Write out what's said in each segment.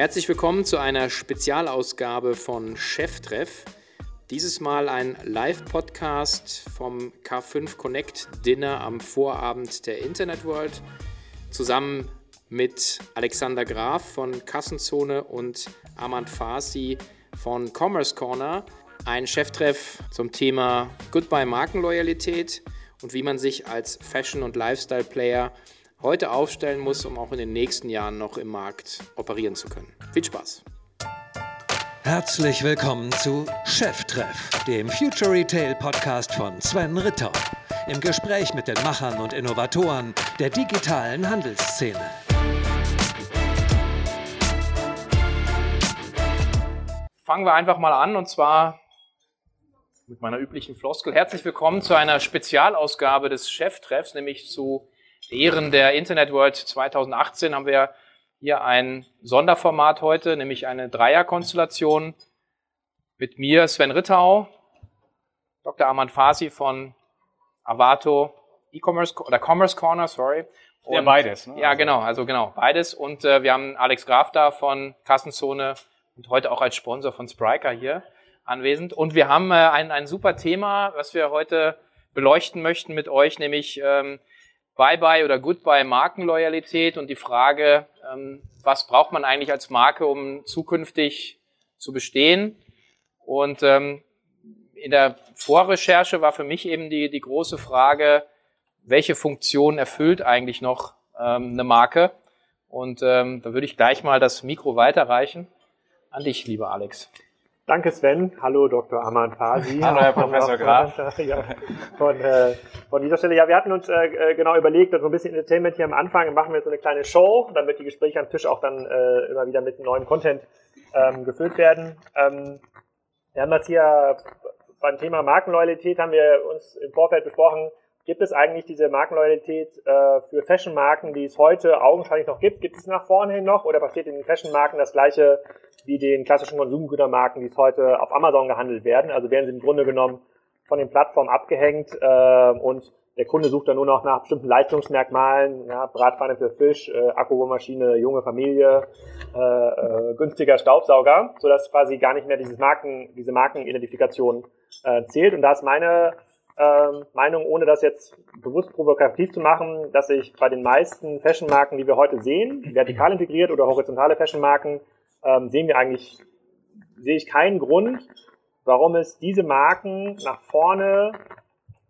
Herzlich willkommen zu einer Spezialausgabe von Cheftreff. Dieses Mal ein Live-Podcast vom K5 Connect Dinner am Vorabend der Internet World zusammen mit Alexander Graf von Kassenzone und Armand Farsi von Commerce Corner. Ein Cheftreff zum Thema Goodbye Markenloyalität und wie man sich als Fashion- und Lifestyle-Player heute aufstellen muss, um auch in den nächsten Jahren noch im Markt operieren zu können. Viel Spaß! Herzlich willkommen zu Cheftreff, dem Future Retail Podcast von Sven Ritter. Im Gespräch mit den Machern und Innovatoren der digitalen Handelsszene. Fangen wir einfach mal an und zwar mit meiner üblichen Floskel. Herzlich willkommen zu einer Spezialausgabe des Cheftreffs, nämlich zu Ehren der Internet World 2018 haben wir hier ein Sonderformat heute, nämlich eine Dreierkonstellation mit mir, Sven Rittau, Dr. Armand Fasi von Avato E-Commerce oder Commerce Corner, sorry. Und, ja, beides. Ne? Ja, also genau, also genau, beides. Und äh, wir haben Alex Graf da von Kassenzone und heute auch als Sponsor von Spriker hier anwesend. Und wir haben äh, ein, ein super Thema, was wir heute beleuchten möchten mit euch, nämlich ähm, Bye-bye oder Goodbye Markenloyalität und die Frage, ähm, was braucht man eigentlich als Marke, um zukünftig zu bestehen? Und ähm, in der Vorrecherche war für mich eben die, die große Frage, welche Funktion erfüllt eigentlich noch ähm, eine Marke? Und ähm, da würde ich gleich mal das Mikro weiterreichen an dich, lieber Alex. Danke Sven. Hallo Dr. Aman Fasi. Hallo Herr Professor Graf. Ja, von, äh, von dieser Stelle. Ja, wir hatten uns äh, äh genau überlegt, so ein bisschen Entertainment hier am Anfang, machen wir jetzt so eine kleine Show, damit die Gespräche am Tisch auch dann äh, immer wieder mit neuem Content ähm, gefüllt werden. Ähm, wir haben das hier beim Thema Markenloyalität haben wir uns im Vorfeld besprochen, gibt es eigentlich diese Markenloyalität äh, für Fashion-Marken, die es heute augenscheinlich noch gibt? Gibt es nach vorne hin noch oder passiert in den Fashion-Marken das gleiche wie den klassischen Konsumgütermarken, die es heute auf Amazon gehandelt werden. Also werden sie im Grunde genommen von den Plattformen abgehängt äh, und der Kunde sucht dann nur noch nach bestimmten Leistungsmerkmalen, ja, Bratpfanne für Fisch, äh, Akkubohrmaschine, junge Familie, äh, äh, günstiger Staubsauger, sodass quasi gar nicht mehr dieses Marken, diese Markenidentifikation äh, zählt. Und da ist meine äh, Meinung, ohne das jetzt bewusst provokativ zu machen, dass ich bei den meisten Fashion-Marken, die wir heute sehen, vertikal integriert oder horizontale Fashion-Marken, ähm, sehen wir eigentlich, sehe ich keinen Grund, warum es diese Marken nach vorne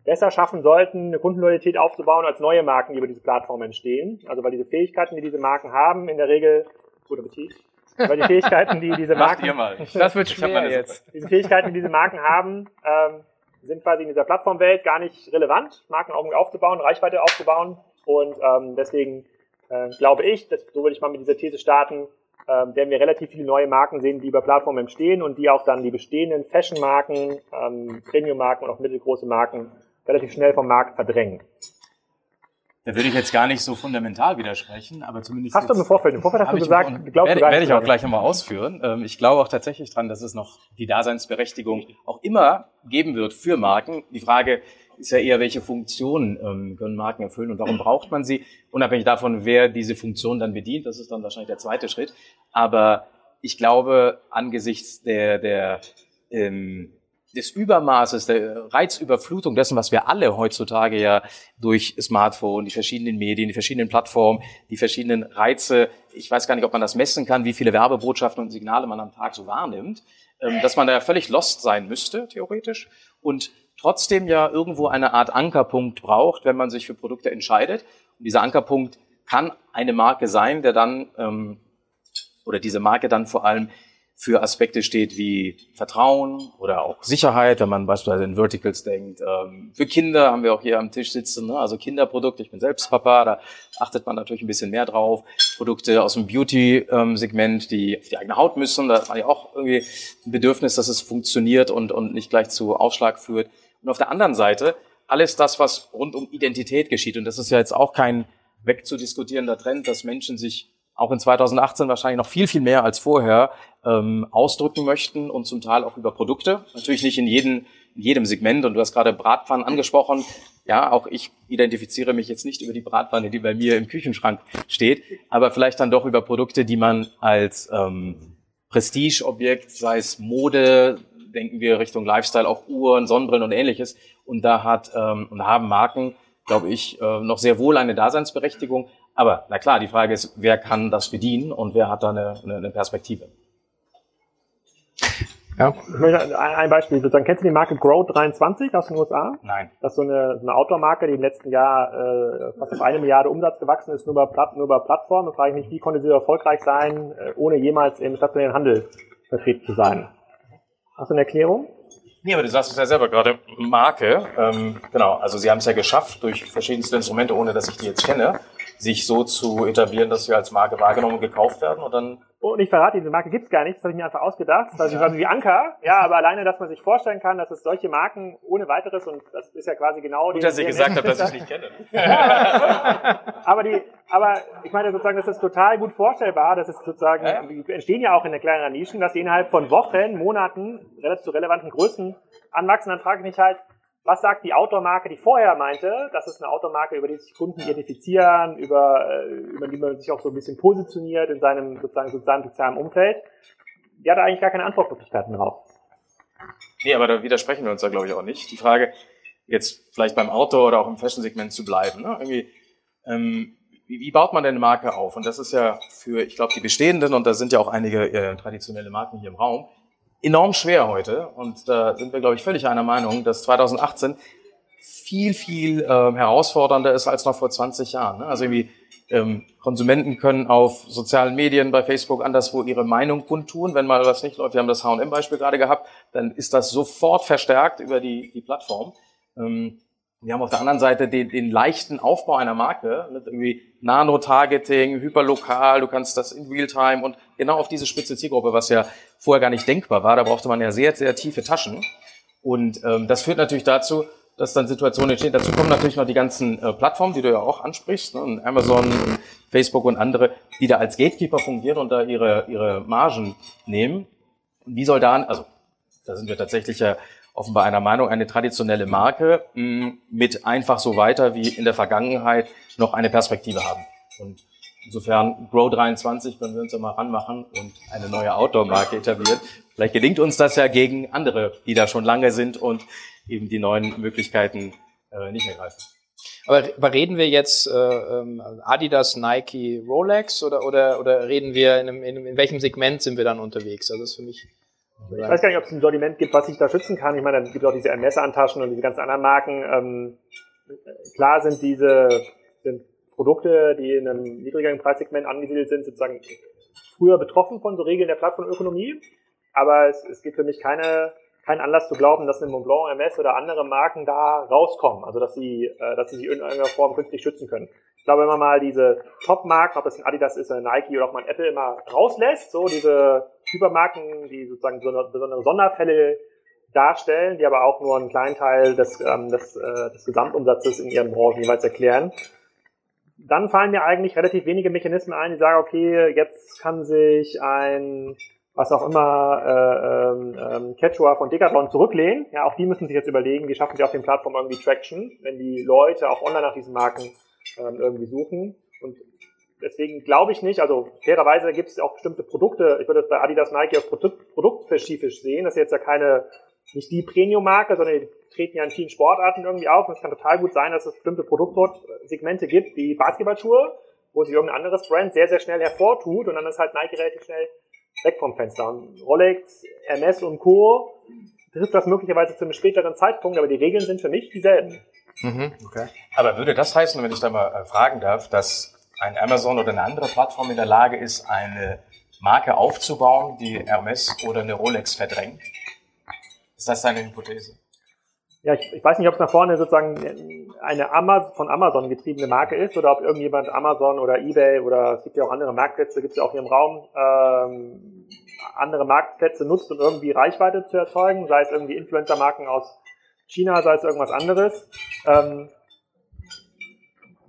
besser schaffen sollten, eine Kundenloyalität aufzubauen als neue Marken, die über diese Plattform entstehen. Also weil diese Fähigkeiten, die diese Marken haben, in der Regel, gute Appetit, weil die Fähigkeiten, die diese Marken, das wird schwer jetzt. Diese Fähigkeiten, die diese Marken haben, ähm, sind quasi in dieser Plattformwelt gar nicht relevant, Marken aufzubauen, Reichweite aufzubauen. Und ähm, deswegen äh, glaube ich, dass, so würde ich mal mit dieser These starten, ähm, werden wir relativ viele neue Marken sehen, die über Plattformen entstehen und die auch dann die bestehenden Fashion-Marken, ähm, Premium-Marken und auch mittelgroße Marken relativ schnell vom Markt verdrängen. Da würde ich jetzt gar nicht so fundamental widersprechen, aber zumindest. Hast du im Vorfeld, im Vorfeld hast du gesagt, ich glaubst werde, werde ich auch gleich nochmal ausführen. Ähm, ich glaube auch tatsächlich dran, dass es noch die Daseinsberechtigung auch immer geben wird für Marken. Die Frage ist ja eher, welche Funktionen ähm, können Marken erfüllen und warum braucht man sie, unabhängig davon, wer diese Funktion dann bedient. Das ist dann wahrscheinlich der zweite Schritt. Aber ich glaube, angesichts der, der ähm, des Übermaßes, der Reizüberflutung dessen, was wir alle heutzutage ja durch Smartphone, die verschiedenen Medien, die verschiedenen Plattformen, die verschiedenen Reize, ich weiß gar nicht, ob man das messen kann, wie viele Werbebotschaften und Signale man am Tag so wahrnimmt, ähm, dass man da völlig lost sein müsste, theoretisch. Und trotzdem ja irgendwo eine Art Ankerpunkt braucht, wenn man sich für Produkte entscheidet. Und dieser Ankerpunkt kann eine Marke sein, der dann ähm, oder diese Marke dann vor allem für Aspekte steht wie Vertrauen oder auch Sicherheit, wenn man beispielsweise in Verticals denkt. Ähm, für Kinder haben wir auch hier am Tisch sitzen, ne? also Kinderprodukte. Ich bin selbst Papa, da achtet man natürlich ein bisschen mehr drauf. Produkte aus dem Beauty-Segment, die auf die eigene Haut müssen, da hat man ja auch irgendwie ein Bedürfnis, dass es funktioniert und, und nicht gleich zu Ausschlag führt. Und auf der anderen Seite alles das, was rund um Identität geschieht. Und das ist ja jetzt auch kein wegzudiskutierender Trend, dass Menschen sich auch in 2018 wahrscheinlich noch viel, viel mehr als vorher ähm, ausdrücken möchten und zum Teil auch über Produkte. Natürlich nicht in jedem, in jedem Segment. Und du hast gerade Bratpfannen angesprochen. ja, auch ich identifiziere mich jetzt nicht über die Bratpfanne, die bei mir im Küchenschrank steht, aber vielleicht dann doch über Produkte, die man als ähm, Prestigeobjekt, sei es Mode, denken wir Richtung Lifestyle, auch Uhren, Sonnenbrillen und ähnliches. Und da hat ähm, und haben Marken, glaube ich, äh, noch sehr wohl eine Daseinsberechtigung. Aber na klar, die Frage ist, wer kann das bedienen und wer hat da eine, eine, Perspektive? Ja. Ich möchte ein Beispiel sozusagen. Kennst du die Marke Grow23 aus den USA? Nein. Das ist so eine, so eine Outdoor-Marke, die im letzten Jahr äh, fast auf eine Milliarde Umsatz gewachsen ist, nur über, Platt, nur über Plattformen. Da frage ich mich, wie konnte sie so erfolgreich sein, äh, ohne jemals im stationären Handel vertreten zu sein? Hast du eine Erklärung? Nee, aber du sagst es ja selber gerade, Marke. Ähm, genau, also sie haben es ja geschafft, durch verschiedenste Instrumente, ohne dass ich die jetzt kenne, sich so zu etablieren, dass sie als Marke wahrgenommen und gekauft werden und dann. Oh, und ich verrate, diese Marke gibt's gar nicht, das habe ich mir einfach ausgedacht. Das ist quasi wie Anker. Ja, aber alleine, dass man sich vorstellen kann, dass es solche Marken ohne weiteres, und das ist ja quasi genau Gut, dass ich gesagt habe, dass ich nicht kenne. aber die, aber ich meine sozusagen, das ist total gut vorstellbar, das ist sozusagen, ja, ja. entstehen ja auch in der kleineren Nischen, dass die innerhalb von Wochen, Monaten relativ zu relevanten Größen anwachsen. Dann frage ich mich halt, was sagt die Outdoor-Marke, die vorher meinte, das ist eine Outdoor-Marke, über die sich Kunden identifizieren, über, äh, über die man sich auch so ein bisschen positioniert in seinem sozusagen sozialen, sozialen Umfeld. Die hat eigentlich gar keine Antwortmöglichkeiten drauf. Nee, aber da widersprechen wir uns da, glaube ich, auch nicht. Die Frage, jetzt vielleicht beim Outdoor oder auch im Fashion-Segment zu bleiben. Ne? Irgendwie, ähm, wie, wie baut man denn eine Marke auf? Und das ist ja für, ich glaube, die bestehenden, und da sind ja auch einige äh, traditionelle Marken hier im Raum, enorm schwer heute. Und da sind wir, glaube ich, völlig einer Meinung, dass 2018 viel, viel äh, herausfordernder ist als noch vor 20 Jahren. Ne? Also irgendwie ähm, Konsumenten können auf sozialen Medien, bei Facebook anderswo ihre Meinung kundtun. Wenn mal was nicht läuft, wir haben das H&M-Beispiel gerade gehabt, dann ist das sofort verstärkt über die, die Plattform. Ähm, wir haben auf der anderen Seite den, den leichten Aufbau einer Marke mit irgendwie Nano-Targeting, hyperlokal, du kannst das in Realtime und genau auf diese spitze Zielgruppe, was ja vorher gar nicht denkbar war, da brauchte man ja sehr, sehr tiefe Taschen. Und ähm, das führt natürlich dazu, dass dann Situationen entstehen. Dazu kommen natürlich noch die ganzen äh, Plattformen, die du ja auch ansprichst, ne, und Amazon, und Facebook und andere, die da als Gatekeeper fungieren und da ihre, ihre Margen nehmen. Wie soll da, also da sind wir tatsächlich ja offenbar einer Meinung, eine traditionelle Marke mm, mit einfach so weiter wie in der Vergangenheit noch eine Perspektive haben. Und insofern Grow 23 können wir uns ja mal ranmachen und eine neue Outdoor-Marke etablieren. Vielleicht gelingt uns das ja gegen andere, die da schon lange sind und eben die neuen Möglichkeiten äh, nicht ergreifen. Aber, aber reden wir jetzt äh, ähm, Adidas, Nike, Rolex oder, oder, oder reden wir in, einem, in, in welchem Segment sind wir dann unterwegs? Also das ist für mich ich weiß gar nicht, ob es ein Sortiment gibt, was sich da schützen kann. Ich meine, dann gibt es auch diese Messeantaschen und diese ganzen anderen Marken. Ähm, klar sind diese sind Produkte, die in einem niedrigeren Preissegment angesiedelt sind, sozusagen früher betroffen von so Regeln der Plattformökonomie. Aber es, es gibt für mich keine, keinen Anlass zu glauben, dass eine Montblanc, MS oder andere Marken da rauskommen. Also dass sie, äh, dass sie sich in irgendeiner Form künstlich schützen können. Ich glaube, wenn man mal diese Top-Marken, ob das ein Adidas ist oder Nike oder auch mal ein Apple mal rauslässt, so diese Hypermarken, die sozusagen besondere Sonderfälle darstellen, die aber auch nur einen kleinen Teil des, ähm, des, äh, des Gesamtumsatzes in ihren Branchen jeweils erklären, dann fallen mir eigentlich relativ wenige Mechanismen ein, die sagen, okay, jetzt kann sich ein was auch immer äh, ähm, ähm Quechua von Decathlon zurücklehnen. Ja, auch die müssen sich jetzt überlegen, wie schaffen sie auf den Plattformen irgendwie Traction, wenn die Leute auch online nach diesen Marken ähm, irgendwie suchen. Und deswegen glaube ich nicht, also fairerweise gibt es auch bestimmte Produkte, ich würde das bei Adidas Nike auch Produkt, sehen, das ist jetzt ja keine, nicht die Premium-Marke, sondern die treten ja in vielen Sportarten irgendwie auf und es kann total gut sein, dass es bestimmte Produktsegmente gibt, wie Basketballschuhe, wo sich irgendein anderes Brand sehr, sehr schnell hervortut und dann ist halt Nike relativ schnell weg vom Fenster. Und Rolex, Hermes und Co. trifft das möglicherweise zu einem späteren Zeitpunkt, aber die Regeln sind für mich dieselben. Mhm, okay. Aber würde das heißen, wenn ich da mal äh, fragen darf, dass ein Amazon oder eine andere Plattform in der Lage ist, eine Marke aufzubauen, die Hermes oder eine Rolex verdrängt? Ist das deine Hypothese? Ja, ich, ich weiß nicht, ob es nach vorne sozusagen eine Amazon, von Amazon getriebene Marke ist oder ob irgendjemand Amazon oder eBay oder es gibt ja auch andere Marktplätze, gibt es ja auch hier im Raum, ähm, andere Marktplätze nutzt, um irgendwie Reichweite zu erzeugen, sei es irgendwie Influencer-Marken aus China, sei es irgendwas anderes. Ähm,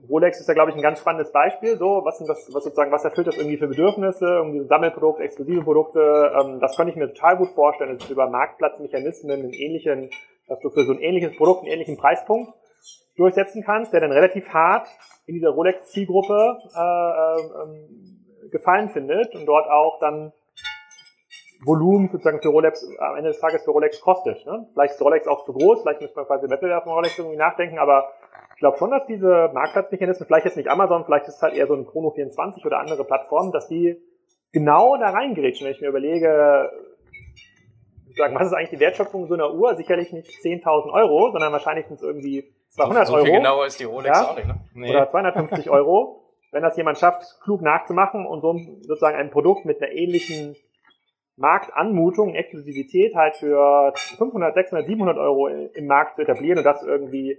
Rolex ist ja, glaube ich, ein ganz spannendes Beispiel. So, was das, was sozusagen, was erfüllt das irgendwie für Bedürfnisse? Irgendwie ein Sammelprodukt, exklusive Produkte. Ähm, das könnte ich mir total gut vorstellen, dass es über Marktplatzmechanismen einen ähnlichen, dass du für so ein ähnliches Produkt einen ähnlichen Preispunkt durchsetzen kannst, der dann relativ hart in dieser Rolex-Zielgruppe äh, äh, Gefallen findet und dort auch dann Volumen sozusagen für Rolex am Ende des Tages für Rolex kostet. Ne? Vielleicht ist Rolex auch zu groß, vielleicht müssen wir quasi Wettbewerb von Rolex irgendwie nachdenken, aber ich glaube schon, dass diese Marktplatzmechanismen, vielleicht jetzt nicht Amazon, vielleicht ist es halt eher so ein Chrono 24 oder andere Plattformen, dass die genau da reingrätschen. Wenn ich mir überlege, sagen, was ist eigentlich die Wertschöpfung so einer Uhr? Sicherlich nicht 10.000 Euro, sondern wahrscheinlich sind es irgendwie 200 so, so viel Euro. genauer ist die Rolex Ja. auch nicht, ne? Nee. Oder 250 Euro. Wenn das jemand schafft, klug nachzumachen und so sozusagen ein Produkt mit einer ähnlichen Marktanmutung, Exklusivität halt für 500, 600, 700 Euro im Markt zu etablieren und das irgendwie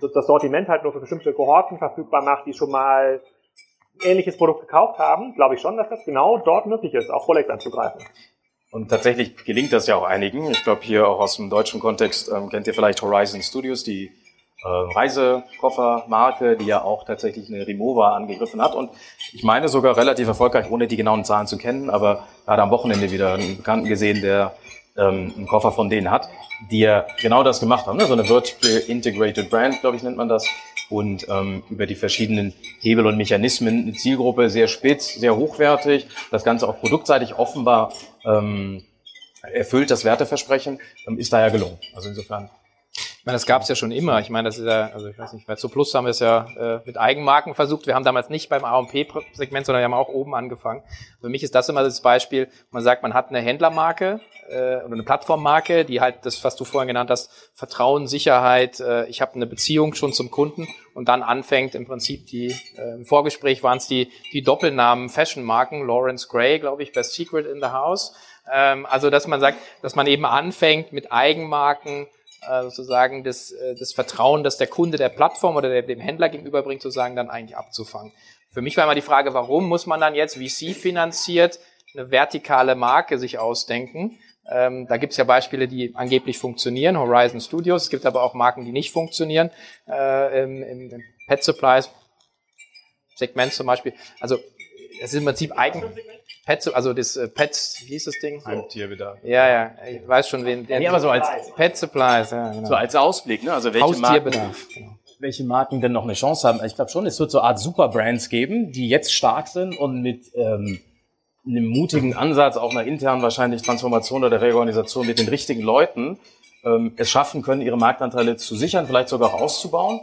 das Sortiment halt nur für bestimmte Kohorten verfügbar macht, die schon mal ähnliches Produkt gekauft haben, glaube ich schon, dass das genau dort möglich ist, auch Rolex anzugreifen. Und tatsächlich gelingt das ja auch einigen. Ich glaube, hier auch aus dem deutschen Kontext ähm, kennt ihr vielleicht Horizon Studios, die Reisekoffermarke, die ja auch tatsächlich eine Remova angegriffen hat. Und ich meine sogar relativ erfolgreich, ohne die genauen Zahlen zu kennen, aber gerade am Wochenende wieder einen Bekannten gesehen, der ähm, einen Koffer von denen hat, die ja genau das gemacht haben. Ne? So eine Vertical Integrated Brand, glaube ich, nennt man das. Und ähm, über die verschiedenen Hebel und Mechanismen eine Zielgruppe sehr spitz, sehr hochwertig, das Ganze auch produktseitig offenbar ähm, erfüllt das Werteversprechen, ähm, ist da ja gelungen. Also insofern meine, das gab es ja schon immer. Ich meine, das ist ja, also ich weiß nicht, bei zu Plus haben wir es ja äh, mit Eigenmarken versucht. Wir haben damals nicht beim A&P-Segment, sondern wir haben auch oben angefangen. Für mich ist das immer das Beispiel, man sagt, man hat eine Händlermarke äh, oder eine Plattformmarke, die halt das, was du vorhin genannt hast, Vertrauen, Sicherheit, äh, ich habe eine Beziehung schon zum Kunden und dann anfängt im Prinzip die, äh, im Vorgespräch waren es die, die Doppelnamen Fashion-Marken, Lawrence Gray, glaube ich, Best Secret in the House. Ähm, also, dass man sagt, dass man eben anfängt mit Eigenmarken, äh, sozusagen das, äh, das Vertrauen, das der Kunde der Plattform oder der, dem Händler gegenüberbringt, sozusagen dann eigentlich abzufangen. Für mich war immer die Frage, warum muss man dann jetzt VC finanziert eine vertikale Marke sich ausdenken? Ähm, da gibt es ja Beispiele, die angeblich funktionieren, Horizon Studios. Es gibt aber auch Marken, die nicht funktionieren. Äh, im, im, im Pet Supplies Segment zum Beispiel. Also es ist im Prinzip eigen Pet, also das äh, Pets, wie hieß das Ding? Heimtierbedarf. Ja, ja, ich weiß schon, wen. Der Nee, aber so als, Pet Supplies, ja, genau. so als Ausblick, ne? also welche Marken, Haustierbedarf. Genau. welche Marken denn noch eine Chance haben. Ich glaube schon, es wird so eine Art Superbrands geben, die jetzt stark sind und mit ähm, einem mutigen Ansatz, auch einer internen wahrscheinlich Transformation oder Reorganisation mit den richtigen Leuten ähm, es schaffen können, ihre Marktanteile zu sichern, vielleicht sogar auch auszubauen.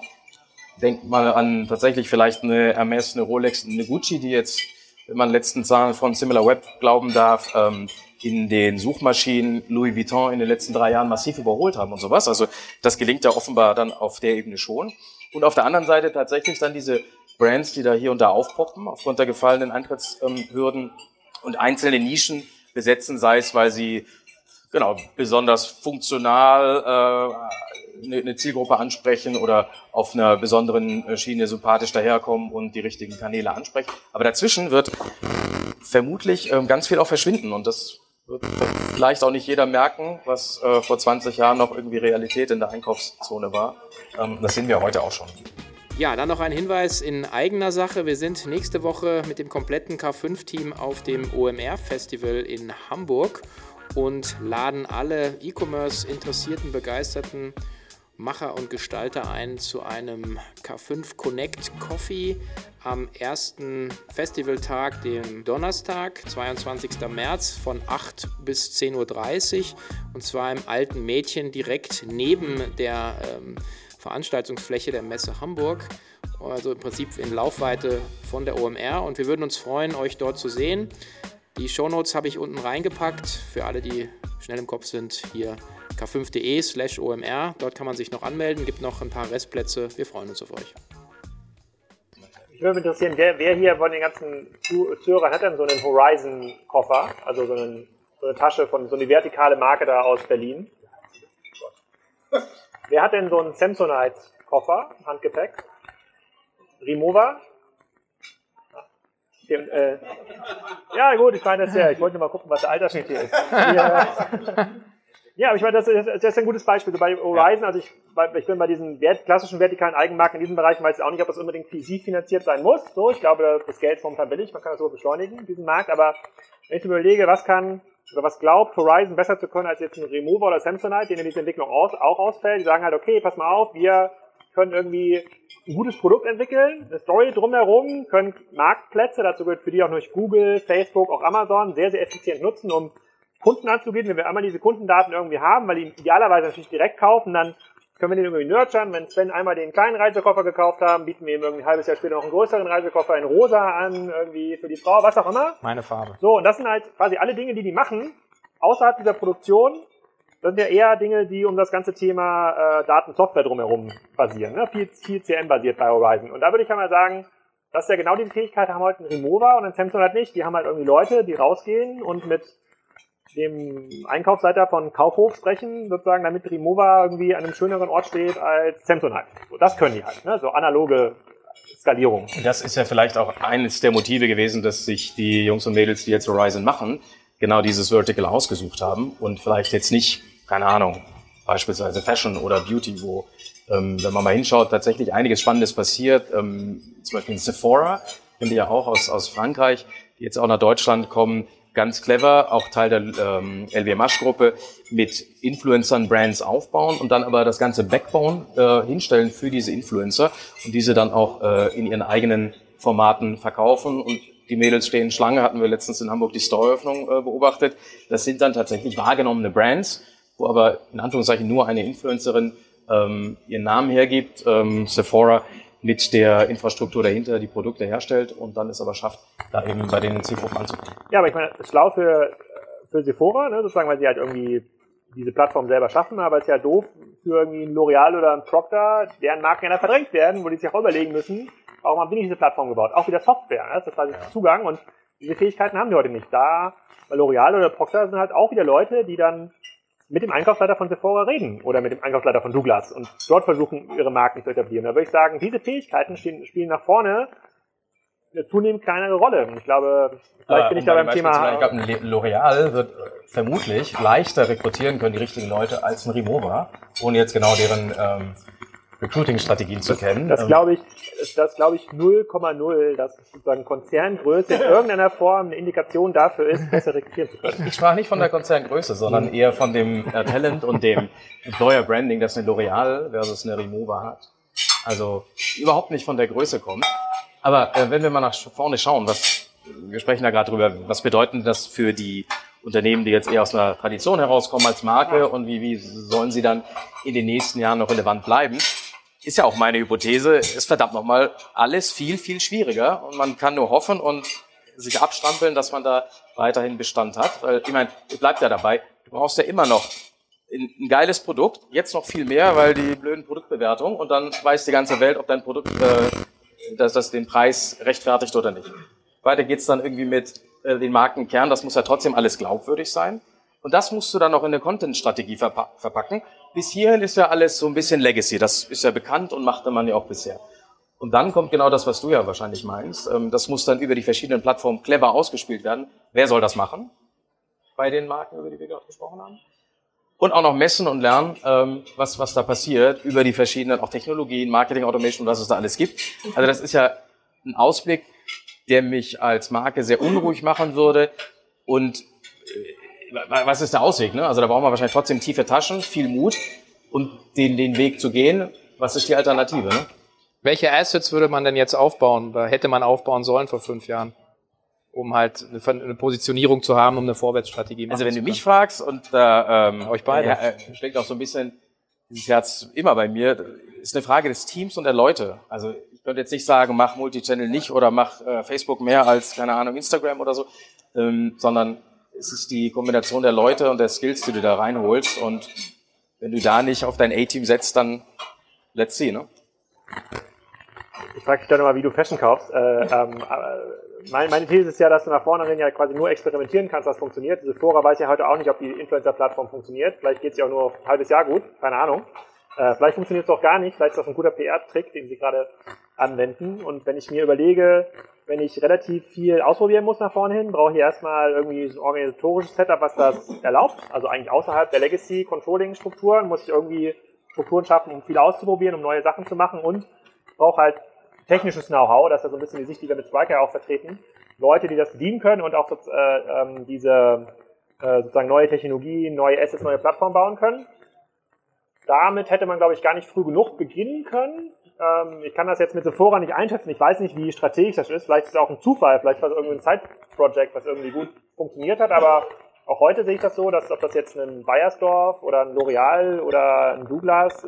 Denkt mal an tatsächlich vielleicht eine Hermes, eine Rolex, eine Gucci, die jetzt, wenn man letzten Zahlen von Similar Web glauben darf, ähm, in den Suchmaschinen Louis Vuitton in den letzten drei Jahren massiv überholt haben und sowas. Also das gelingt ja offenbar dann auf der Ebene schon. Und auf der anderen Seite tatsächlich dann diese Brands, die da hier und da aufpoppen, aufgrund der gefallenen Eintrittshürden und einzelne Nischen besetzen, sei es, weil sie genau besonders funktional äh, eine, Zielgruppe ansprechen oder auf einer besonderen äh, Schiene sympathisch daherkommen und die richtigen Kanäle ansprechen. Aber dazwischen wird vermutlich ähm, ganz viel auch verschwinden und das wird vielleicht auch nicht jeder merken, was äh, vor 20 Jahren noch irgendwie Realität in der Einkaufszone war. Ähm, das sehen wir heute auch schon. Ja, dann noch ein Hinweis in eigener Sache. Wir sind nächste Woche mit dem kompletten K5-Team auf dem OMR-Festival in Hamburg und laden alle E-Commerce-Interessierten, begeisterten Macher und Gestalter ein zu einem K5 Connect Coffee am ersten Festivaltag, dem Donnerstag, 22. März von 8 bis 10.30 Uhr und zwar im alten Mädchen direkt neben der ähm, Veranstaltungsfläche der Messe Hamburg, also im Prinzip in Laufweite von der OMR und wir würden uns freuen, euch dort zu sehen. Die Shownotes habe ich unten reingepackt für alle, die schnell im Kopf sind. Hier k5.de slash OMR. Dort kann man sich noch anmelden, gibt noch ein paar Restplätze. Wir freuen uns auf euch. Ich würde mich interessieren, wer, wer hier von den ganzen Zu- Zuhörern hat denn so einen Horizon-Koffer? Also so, einen, so eine Tasche von so eine vertikale Marke da aus Berlin. Wer hat denn so einen Samsonite-Koffer, Handgepäck? Rimowa? Den, äh, ja, gut, ich meine das ja. Ich wollte mal gucken, was der Altersschnitt hier ist. Ja, ja aber ich meine, das ist, das ist ein gutes Beispiel. So bei Horizon, also ich, ich bin bei diesen wert, klassischen vertikalen Eigenmarken in diesem Bereich, weiß ich auch nicht, ob das unbedingt VC finanziert sein muss. So, ich glaube, das Geld ist momentan billig, man kann das so beschleunigen, diesen Markt. Aber wenn ich mir überlege, was kann oder was glaubt Horizon besser zu können als jetzt ein Remover oder Samsonite, denen diese Entwicklung aus, auch ausfällt, die sagen halt, okay, pass mal auf, wir können irgendwie ein gutes Produkt entwickeln, eine Story drumherum, können Marktplätze, dazu gehört für die auch durch Google, Facebook, auch Amazon, sehr, sehr effizient nutzen, um Kunden anzugehen. Wenn wir einmal diese Kundendaten irgendwie haben, weil die idealerweise natürlich direkt kaufen, dann können wir den irgendwie nurturen. Wenn Sven einmal den kleinen Reisekoffer gekauft haben, bieten wir ihm irgendwie ein halbes Jahr später noch einen größeren Reisekoffer in rosa an, irgendwie für die Frau, was auch immer. Meine Farbe. So, und das sind halt quasi alle Dinge, die die machen, außerhalb dieser Produktion. Das sind ja eher Dinge, die um das ganze Thema äh, Datensoftware drumherum basieren. Ne? Viel, viel CM-basiert bei Horizon. Und da würde ich ja mal sagen, das ist ja genau diese Fähigkeit, haben heute ein Remover und ein Samsung halt nicht. Die haben halt irgendwie Leute, die rausgehen und mit dem Einkaufsleiter von Kaufhof sprechen, sozusagen, damit Remover irgendwie an einem schöneren Ort steht als Samsonite. So, das können die halt, ne? so analoge Skalierung. Das ist ja vielleicht auch eines der Motive gewesen, dass sich die Jungs und Mädels, die jetzt Horizon machen, genau dieses Vertical ausgesucht haben und vielleicht jetzt nicht, keine Ahnung, beispielsweise Fashion oder Beauty, wo, ähm, wenn man mal hinschaut, tatsächlich einiges Spannendes passiert. Ähm, zum Beispiel in Sephora, kennen die ja auch aus, aus Frankreich, die jetzt auch nach Deutschland kommen, ganz clever, auch Teil der ähm, LVMH-Gruppe, mit Influencern Brands aufbauen und dann aber das ganze Backbone äh, hinstellen für diese Influencer und diese dann auch äh, in ihren eigenen Formaten verkaufen und die Mädels stehen Schlange, hatten wir letztens in Hamburg die Storeöffnung äh, beobachtet. Das sind dann tatsächlich wahrgenommene Brands, wo aber in Anführungszeichen nur eine Influencerin ähm, ihren Namen hergibt. Ähm, Sephora mit der Infrastruktur dahinter die Produkte herstellt und dann es aber schafft, da eben bei den Zielgruppen anzukommen. Ja, aber ich meine, schlau für, für Sephora, ne, sozusagen, weil sie halt irgendwie diese Plattform selber schaffen, aber es ist ja doof für irgendwie ein L'Oreal oder ein Procter, deren Marken ja verdrängt werden, wo die sich auch überlegen müssen, warum haben die nicht diese Plattform gebaut? Auch wieder Software, ne? das ist quasi ja. Zugang und diese Fähigkeiten haben die heute nicht. Da, L'Oreal oder Procter sind halt auch wieder Leute, die dann mit dem Einkaufsleiter von Sephora reden oder mit dem Einkaufsleiter von Douglas und dort versuchen, ihre Marken zu etablieren. Da würde ich sagen, diese Fähigkeiten stehen, spielen nach vorne eine zunehmend kleinere Rolle. Ich glaube, vielleicht bin ich da beim Thema. Ich glaube, L'Oreal wird vermutlich leichter rekrutieren können, die richtigen Leute, als ein Rimowa, ohne jetzt genau deren ähm, Recruiting-Strategien zu kennen. Das glaube ich, das glaube ich 0,0, dass sozusagen Konzerngröße in irgendeiner Form eine Indikation dafür ist, besser rekrutieren zu können. Ich sprach nicht von der Konzerngröße, sondern eher von dem äh, Talent und dem Employer Branding, das eine L'Oreal versus eine Rimowa hat. Also überhaupt nicht von der Größe kommt. Aber äh, wenn wir mal nach vorne schauen, was wir sprechen da gerade drüber, was bedeutet das für die Unternehmen, die jetzt eher aus einer Tradition herauskommen als Marke und wie, wie sollen sie dann in den nächsten Jahren noch relevant bleiben? Ist ja auch meine Hypothese, ist verdammt nochmal alles viel, viel schwieriger und man kann nur hoffen und sich abstrampeln, dass man da weiterhin Bestand hat, weil ich meine, bleibt ja dabei, du brauchst ja immer noch ein geiles Produkt, jetzt noch viel mehr, weil die blöden Produktbewertungen und dann weiß die ganze Welt, ob dein Produkt äh, dass das den Preis rechtfertigt oder nicht. Weiter geht's dann irgendwie mit äh, den Markenkern, das muss ja trotzdem alles glaubwürdig sein. Und das musst du dann noch in eine Content-Strategie verpacken. Bis hierhin ist ja alles so ein bisschen Legacy. Das ist ja bekannt und machte man ja auch bisher. Und dann kommt genau das, was du ja wahrscheinlich meinst. Ähm, das muss dann über die verschiedenen Plattformen clever ausgespielt werden. Wer soll das machen? Bei den Marken, über die wir gerade gesprochen haben. Und auch noch messen und lernen, ähm, was, was da passiert über die verschiedenen auch Technologien, Marketing, Automation, was es da alles gibt. Also das ist ja ein Ausblick, der mich als Marke sehr unruhig machen würde. Und äh, was ist der Ausweg? Ne? Also da brauchen wir wahrscheinlich trotzdem tiefe Taschen, viel Mut und den, den Weg zu gehen. Was ist die Alternative? Ne? Welche Assets würde man denn jetzt aufbauen oder hätte man aufbauen sollen vor fünf Jahren? um halt eine, Positionierung zu haben, um eine Vorwärtsstrategie Also wenn du mich fragst und da ähm, euch beide ja, äh, schlägt auch so ein bisschen dieses Herz immer bei mir, ist eine Frage des Teams und der Leute. Also ich könnte jetzt nicht sagen, mach Multichannel nicht oder mach äh, Facebook mehr als keine Ahnung Instagram oder so, ähm, sondern es ist die Kombination der Leute und der Skills, die du da reinholst. Und wenn du da nicht auf dein A-Team setzt, dann let's see, ne? Ich frage dich dann nochmal, wie du Fashion kaufst. Äh, ähm, äh, meine, meine These ist ja, dass du nach vorne hin ja quasi nur experimentieren kannst, was funktioniert. Diese Fora weiß ja heute auch nicht, ob die Influencer-Plattform funktioniert. Vielleicht geht es ja auch nur ein halbes Jahr gut, keine Ahnung. Äh, vielleicht funktioniert es auch gar nicht. Vielleicht ist das ein guter PR-Trick, den sie gerade anwenden. Und wenn ich mir überlege, wenn ich relativ viel ausprobieren muss nach vorne hin, brauche ich erstmal irgendwie ein organisatorisches Setup, was das erlaubt. Also eigentlich außerhalb der Legacy-Controlling-Strukturen muss ich irgendwie Strukturen schaffen, um viel auszuprobieren, um neue Sachen zu machen und brauche halt technisches Know-how, das ist ja so ein bisschen die Sicht, die wir mit Striker auch vertreten. Leute, die das bedienen können und auch äh, ähm, diese äh, sozusagen neue Technologie, neue Assets, neue Plattformen bauen können. damit hätte man, glaube ich, gar nicht früh genug beginnen können. Ähm, ich kann das jetzt mit Sephora nicht einschätzen. Ich weiß nicht, wie strategisch das ist. Vielleicht ist es auch ein Zufall. Vielleicht war es irgendwie ein Side-Project, was irgendwie gut funktioniert hat. Aber auch heute sehe ich das so, dass ob das jetzt ein Bayersdorf oder ein L'Oreal oder ein Douglas,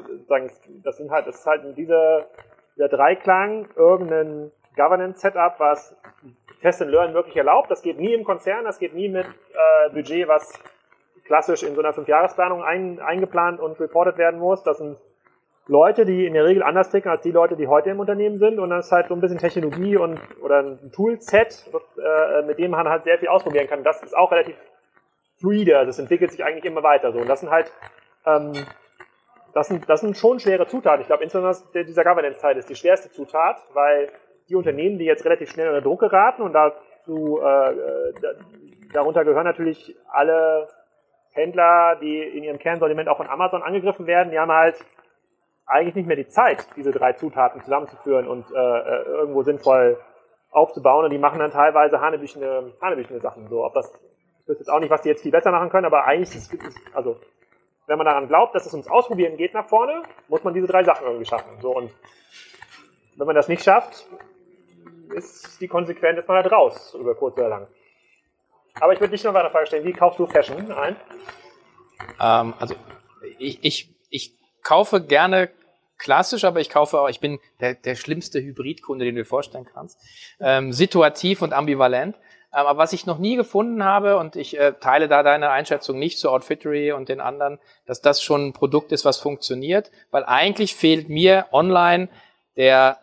das sind halt, das ist halt diese, dieser Dreiklang, irgendein Governance-Setup, was Test and Learn wirklich erlaubt. Das geht nie im Konzern, das geht nie mit äh, Budget, was klassisch in so einer Fünfjahresplanung ein, eingeplant und reported werden muss. Das sind Leute, die in der Regel anders ticken als die Leute, die heute im Unternehmen sind. Und das ist halt so ein bisschen Technologie und oder ein Toolset, äh, mit dem man halt sehr viel ausprobieren kann. Das ist auch relativ fluide. Das entwickelt sich eigentlich immer weiter so. Und das sind halt ähm, das sind, das sind schon schwere Zutaten. Ich glaube, insbesondere dieser Governance-Teil ist die schwerste Zutat, weil die Unternehmen, die jetzt relativ schnell unter Druck geraten und dazu, äh darunter gehören natürlich alle Händler, die in ihrem Kernsortiment auch von Amazon angegriffen werden, die haben halt eigentlich nicht mehr die Zeit, diese drei Zutaten zusammenzuführen und äh, äh irgendwo sinnvoll aufzubauen. Und die machen dann teilweise hanebüchene, hanebüchene Sachen. So, ob das, ich weiß jetzt auch nicht, was die jetzt viel besser machen können, aber eigentlich ist es, also wenn man daran glaubt, dass es ums Ausprobieren geht nach vorne, muss man diese drei Sachen irgendwie schaffen. So, und wenn man das nicht schafft, ist die Konsequenz, ist man halt raus, über kurz oder lang. Aber ich würde dich noch eine Frage stellen. Wie kaufst du Fashion ein? Ähm, also ich, ich, ich kaufe gerne klassisch, aber ich kaufe auch, ich bin der, der schlimmste Hybridkunde, den du dir vorstellen kannst. Ähm, situativ und ambivalent. Ähm, aber was ich noch nie gefunden habe, und ich äh, teile da deine Einschätzung nicht zu Outfittery und den anderen, dass das schon ein Produkt ist, was funktioniert, weil eigentlich fehlt mir online der,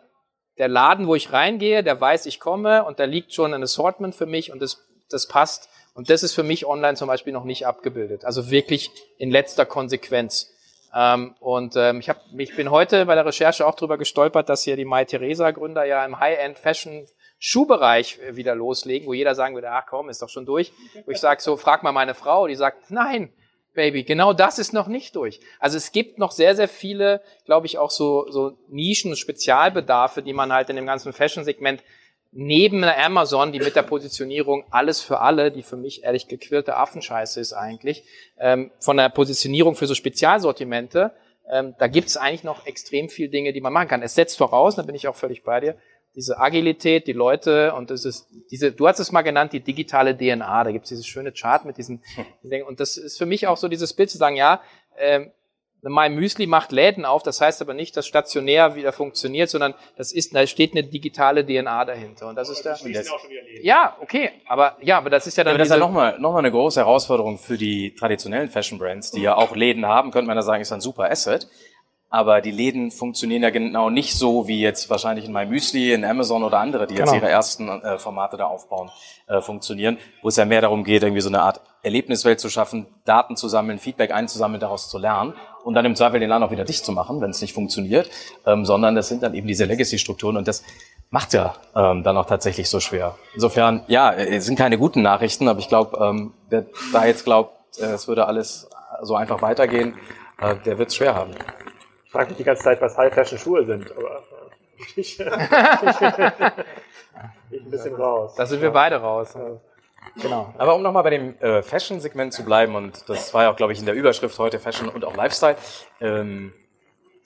der Laden, wo ich reingehe, der weiß, ich komme und da liegt schon ein Assortment für mich und das das passt. Und das ist für mich online zum Beispiel noch nicht abgebildet. Also wirklich in letzter Konsequenz. Ähm, und ähm, ich, hab, ich bin heute bei der Recherche auch drüber gestolpert, dass hier die Mai Theresa Gründer ja im High-End Fashion Schuhbereich äh, wieder loslegen, wo jeder sagen würde, ach komm, ist doch schon durch. Wo ich sage so, frag mal meine Frau, die sagt, nein, Baby, genau das ist noch nicht durch. Also es gibt noch sehr, sehr viele, glaube ich, auch so, so Nischen, Spezialbedarfe, die man halt in dem ganzen Fashion-Segment neben Amazon, die mit der Positionierung alles für alle, die für mich ehrlich gequirlte Affenscheiße ist eigentlich, ähm, von der Positionierung für so Spezialsortimente, ähm, da gibt es eigentlich noch extrem viel Dinge, die man machen kann. Es setzt voraus, da bin ich auch völlig bei dir, diese Agilität, die Leute und das ist diese, du hast es mal genannt, die digitale DNA. Da gibt es dieses schöne Chart mit diesen, hm. und das ist für mich auch so dieses Bild zu sagen, ja, ähm, mein Müsli macht Läden auf, das heißt aber nicht, dass stationär wieder funktioniert, sondern das ist, da steht eine digitale DNA dahinter. Und das ist der. Ja, okay, aber ja, aber das ist ja dann. Ja, aber das ist ja nochmal noch mal eine große Herausforderung für die traditionellen Fashion Brands, die ja auch Läden haben, könnte man da sagen, ist ein super Asset. Aber die Läden funktionieren ja genau nicht so wie jetzt wahrscheinlich in MyMüsli, in Amazon oder andere, die jetzt genau. ihre ersten äh, Formate da aufbauen, äh, funktionieren, wo es ja mehr darum geht, irgendwie so eine Art Erlebniswelt zu schaffen, Daten zu sammeln, Feedback einzusammeln, daraus zu lernen und dann im Zweifel den Laden auch wieder dicht zu machen, wenn es nicht funktioniert, ähm, sondern das sind dann eben diese Legacy-Strukturen und das macht ja ähm, dann auch tatsächlich so schwer. Insofern, ja, es sind keine guten Nachrichten, aber ich glaube, ähm, wer da jetzt glaubt, äh, es würde alles so einfach weitergehen, äh, der wird es schwer haben. Ich frage mich die ganze Zeit, was High-Fashion-Schuhe sind, aber ich, ich, ich ein bisschen raus. Da sind wir beide raus. Ja. Genau. Aber um nochmal bei dem äh, Fashion-Segment zu bleiben, und das war ja auch, glaube ich, in der Überschrift heute Fashion und auch Lifestyle, ähm,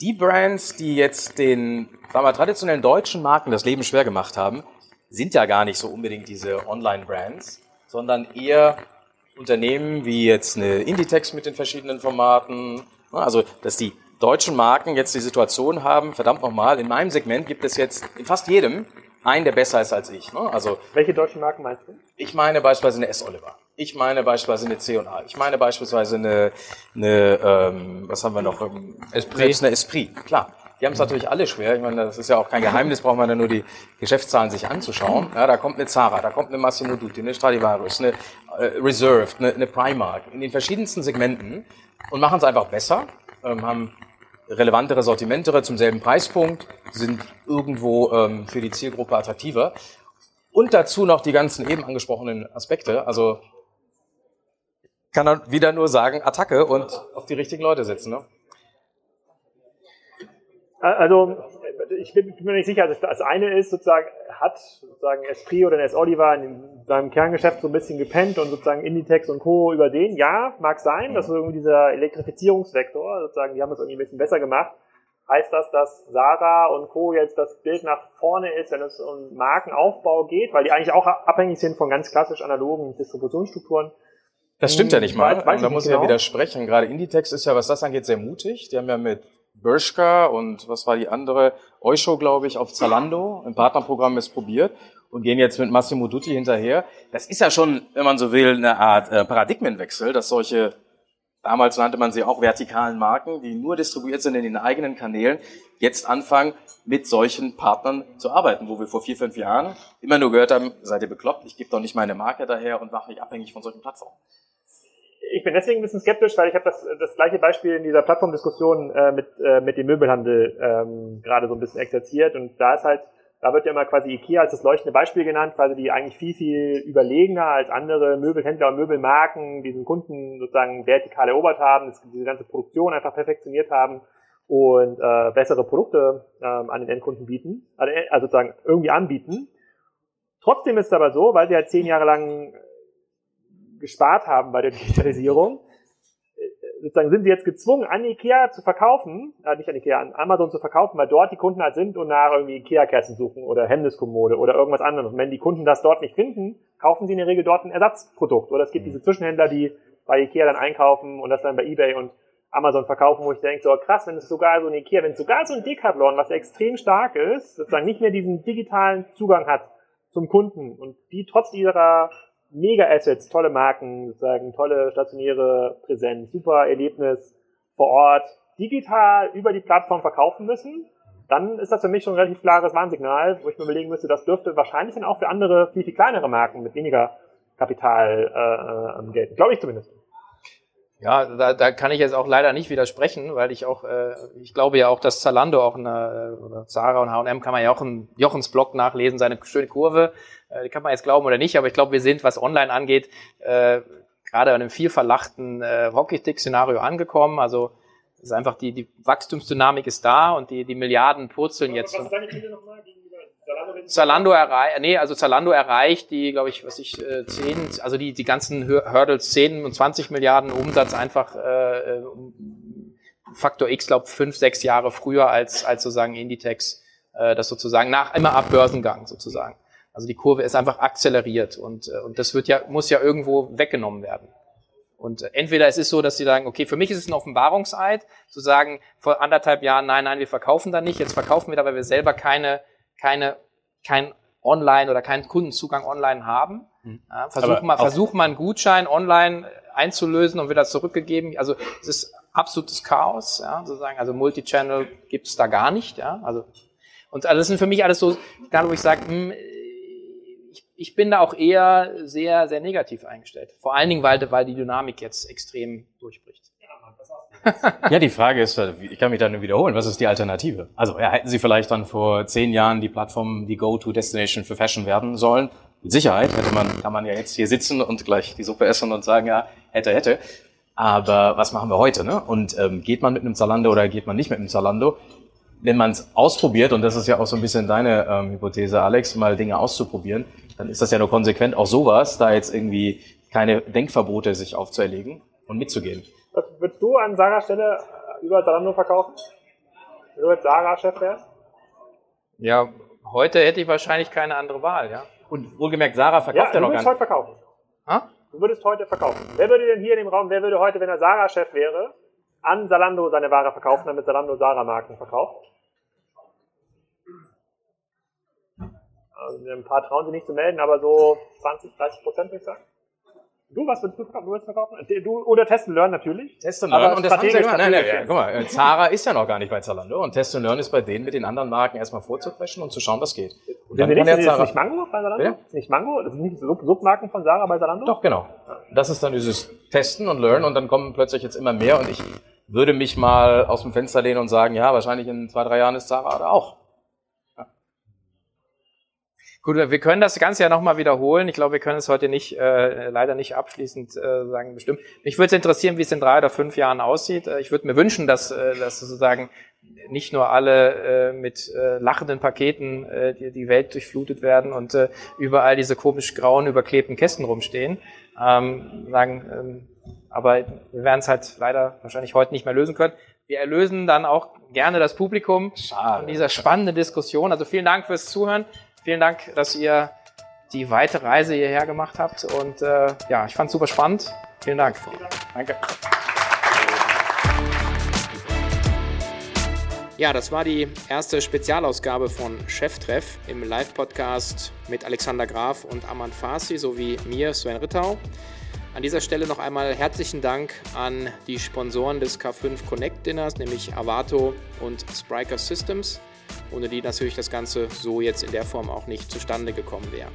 die Brands, die jetzt den sagen wir, traditionellen deutschen Marken das Leben schwer gemacht haben, sind ja gar nicht so unbedingt diese Online-Brands, sondern eher Unternehmen wie jetzt eine Inditex mit den verschiedenen Formaten. Also, dass die deutschen Marken jetzt die Situation haben, verdammt nochmal, in meinem Segment gibt es jetzt in fast jedem einen, der besser ist als ich. Ne? Also, Welche deutschen Marken meinst du? Ich meine beispielsweise eine S. Oliver. Ich meine beispielsweise eine C&A. Ich meine beispielsweise eine, eine ähm, was haben wir noch? Ähm, Esprit. Selbst eine Esprit, klar. Die haben es natürlich alle schwer. Ich meine, das ist ja auch kein Geheimnis, braucht man ja nur die Geschäftszahlen sich anzuschauen. Ja, da kommt eine Zara, da kommt eine Massimo Dutti, eine Stradivarius, eine äh, Reserved, eine, eine Primark in den verschiedensten Segmenten und machen es einfach besser, ähm, haben relevantere Sortimentere zum selben Preispunkt, sind irgendwo ähm, für die Zielgruppe attraktiver. Und dazu noch die ganzen eben angesprochenen Aspekte. Also kann er wieder nur sagen, Attacke und auf die richtigen Leute setzen. Ne? Also ich bin, mir nicht sicher. Also das eine ist sozusagen, hat sozusagen Esprit oder S. Oliver in seinem Kerngeschäft so ein bisschen gepennt und sozusagen Inditex und Co. übersehen. Ja, mag sein, dass irgendwie dieser Elektrifizierungsvektor, sozusagen, die haben das irgendwie ein bisschen besser gemacht. Heißt das, dass Sarah und Co. jetzt das Bild nach vorne ist, wenn es um Markenaufbau geht, weil die eigentlich auch abhängig sind von ganz klassisch analogen Distributionsstrukturen? Das stimmt ja nicht mal. Weiß, weiß da muss ich ja genau. widersprechen. Gerade Inditex ist ja, was das angeht, sehr mutig. Die haben ja mit Bershka und was war die andere? Oisho, glaube ich, auf Zalando im Partnerprogramm es probiert und gehen jetzt mit Massimo Dutti hinterher. Das ist ja schon, wenn man so will, eine Art äh, Paradigmenwechsel, dass solche, damals nannte man sie auch vertikalen Marken, die nur distribuiert sind in den eigenen Kanälen, jetzt anfangen, mit solchen Partnern zu arbeiten, wo wir vor vier, fünf Jahren immer nur gehört haben, seid ihr bekloppt, ich gebe doch nicht meine Marke daher und mache mich abhängig von solchen Plattformen. Ich bin deswegen ein bisschen skeptisch, weil ich habe das, das gleiche Beispiel in dieser Plattformdiskussion äh, mit, äh, mit dem Möbelhandel ähm, gerade so ein bisschen exerziert und da ist halt, da wird ja immer quasi IKEA als das leuchtende Beispiel genannt, quasi die eigentlich viel, viel überlegener als andere Möbelhändler und Möbelmarken diesen Kunden sozusagen vertikal erobert haben, diese ganze Produktion einfach perfektioniert haben und äh, bessere Produkte ähm, an den Endkunden bieten, also, äh, also sozusagen irgendwie anbieten. Trotzdem ist es aber so, weil sie halt zehn Jahre lang gespart haben bei der Digitalisierung, äh, sozusagen sind sie jetzt gezwungen, an Ikea zu verkaufen, äh, nicht an Ikea, an Amazon zu verkaufen, weil dort die Kunden halt sind und nach irgendwie Ikea-Kerzen suchen oder Hemdeskommode oder irgendwas anderes. Und wenn die Kunden das dort nicht finden, kaufen sie in der Regel dort ein Ersatzprodukt. Oder es gibt diese Zwischenhändler, die bei Ikea dann einkaufen und das dann bei Ebay und Amazon verkaufen, wo ich denke, so krass, wenn es sogar so ein Ikea, wenn es sogar so ein Decathlon, was extrem stark ist, sozusagen nicht mehr diesen digitalen Zugang hat zum Kunden und die trotz ihrer Mega-Assets, tolle Marken, sozusagen tolle stationäre Präsenz, super Erlebnis vor Ort, digital über die Plattform verkaufen müssen, dann ist das für mich schon ein relativ klares Warnsignal, wo ich mir überlegen müsste, das dürfte wahrscheinlich dann auch für andere, viel, viel kleinere Marken mit weniger Kapital äh, äh, gelten. Glaube ich zumindest. Ja, da, da kann ich jetzt auch leider nicht widersprechen, weil ich auch, äh, ich glaube ja auch, dass Zalando auch eine, oder Zara und H&M kann man ja auch in Jochens Blog nachlesen, seine schöne Kurve, äh, die kann man jetzt glauben oder nicht, aber ich glaube, wir sind, was online angeht, äh, gerade an einem viel verlachten äh, Hockeystick-Szenario angekommen, also es ist einfach die, die Wachstumsdynamik ist da und die, die Milliarden purzeln jetzt. Was ist deine These nochmal? gegenüber Zalando? Erreicht, nee, also Zalando erreicht die, glaube ich, was ich, äh, 10, also die, die ganzen Hurdles 10 und 20 Milliarden Umsatz einfach äh, Faktor X, glaube fünf, sechs Jahre früher als, als sozusagen Inditex, äh, das sozusagen nach, immer ab Börsengang sozusagen. Also die Kurve ist einfach akzeleriert und, äh, und das wird ja, muss ja irgendwo weggenommen werden. Und äh, entweder es ist so, dass sie sagen, okay, für mich ist es ein Offenbarungseid, zu sagen, vor anderthalb Jahren, nein, nein, wir verkaufen da nicht, jetzt verkaufen wir da, weil wir selber keine, keine, kein Online oder keinen Kundenzugang online haben. Ja, versuch, mal, versuch mal einen Gutschein online einzulösen und wieder zurückgegeben. Also es ist absolutes Chaos, ja, sozusagen. Also Multichannel gibt's da gar nicht, ja. Also und also das sind für mich alles so, gerade wo ich sage, hm, ich, ich bin da auch eher sehr, sehr negativ eingestellt. Vor allen Dingen, weil, weil die Dynamik jetzt extrem durchbricht. Ja, die Frage ist, ich kann mich dann wiederholen, was ist die Alternative? Also, ja, hätten Sie vielleicht dann vor zehn Jahren die Plattform die Go-To-Destination für Fashion werden sollen? Mit Sicherheit hätte man, kann man ja jetzt hier sitzen und gleich die Suppe essen und sagen, ja, hätte, hätte. Aber was machen wir heute, ne? Und ähm, geht man mit einem Zalando oder geht man nicht mit einem Zalando? Wenn man es ausprobiert, und das ist ja auch so ein bisschen deine ähm, Hypothese, Alex, mal Dinge auszuprobieren, dann ist das ja nur konsequent, auch sowas, da jetzt irgendwie keine Denkverbote sich aufzuerlegen und mitzugehen. Was würdest du an Sarahs Stelle über Zalando verkaufen? Wenn du jetzt Sarah-Chef wärst? Ja, heute hätte ich wahrscheinlich keine andere Wahl, ja. Und wohlgemerkt, Sarah verkauft ja, du noch würdest gar heute nicht. verkaufen. Ha? Du würdest heute verkaufen. Wer würde denn hier in dem Raum, wer würde heute, wenn er Sarah-Chef wäre, an Zalando seine Ware verkaufen, damit Zalando Sarah-Marken verkauft? Also ein paar trauen sich nicht zu melden, aber so 20, 30 Prozent würde ich sagen. Du, was würdest du verkaufen? Du würdest verkaufen? Du, oder Test and Learn natürlich. Test and Aber Learn. Und das haben sie strategisch, gemacht. Nein, nein, ja, guck mal, äh, Zara ist ja noch gar nicht bei Zalando und Test and Learn ist bei denen mit den anderen Marken erstmal vorzuquetschen und zu schauen, was geht. Und Sind wir nicht, der ist Zara- nicht Mango bei Zalando? Bitte? Ist nicht Mango? Das sind nicht Sub Submarken von Sarah bei Zalando? Doch, genau. Das ist dann dieses Testen und Learn und dann kommen plötzlich jetzt immer mehr und ich würde mich mal aus dem Fenster lehnen und sagen, ja, wahrscheinlich in zwei, drei Jahren ist Zara da auch. Gut, wir können das Ganze ja nochmal wiederholen. Ich glaube, wir können es heute nicht, äh, leider nicht abschließend äh, sagen, bestimmt. Mich würde es interessieren, wie es in drei oder fünf Jahren aussieht. Äh, Ich würde mir wünschen, dass, äh, dass sozusagen nicht nur alle äh, mit äh, lachenden Paketen äh, die, die Welt durchflutet werden und äh, überall diese komisch grauen überklebten Kästen rumstehen. Ähm, sagen, ähm, aber wir werden es halt leider wahrscheinlich heute nicht mehr lösen können. Wir erlösen dann auch gerne das Publikum Schade. von dieser spannenden Diskussion. Also vielen Dank fürs Zuhören. Vielen Dank, dass ihr die weite Reise hierher gemacht habt. Und äh, ja, ich fand es super spannend. Vielen Dank. Danke. Ja, das war die erste Spezialausgabe von Cheftreff im Live-Podcast mit Alexander Graf und Aman Farsi sowie mir, Sven Rittau. An dieser Stelle noch einmal herzlichen Dank an die Sponsoren des K5 Connect Dinners, nämlich Avato und Spriker Systems, ohne die natürlich das Ganze so jetzt in der Form auch nicht zustande gekommen wäre.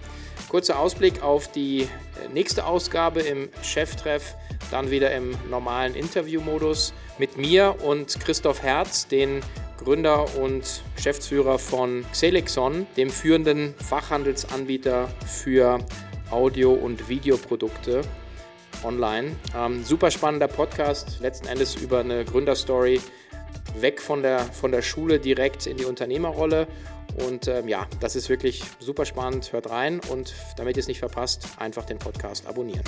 Kurzer Ausblick auf die nächste Ausgabe im Cheftreff, dann wieder im normalen Interviewmodus mit mir und Christoph Herz, den Gründer und Geschäftsführer von Xelixon, dem führenden Fachhandelsanbieter für Audio- und Videoprodukte online. Ähm, super spannender Podcast, letzten Endes über eine Gründerstory weg von der, von der Schule direkt in die Unternehmerrolle. Und ähm, ja, das ist wirklich super spannend. Hört rein und damit ihr es nicht verpasst, einfach den Podcast abonnieren.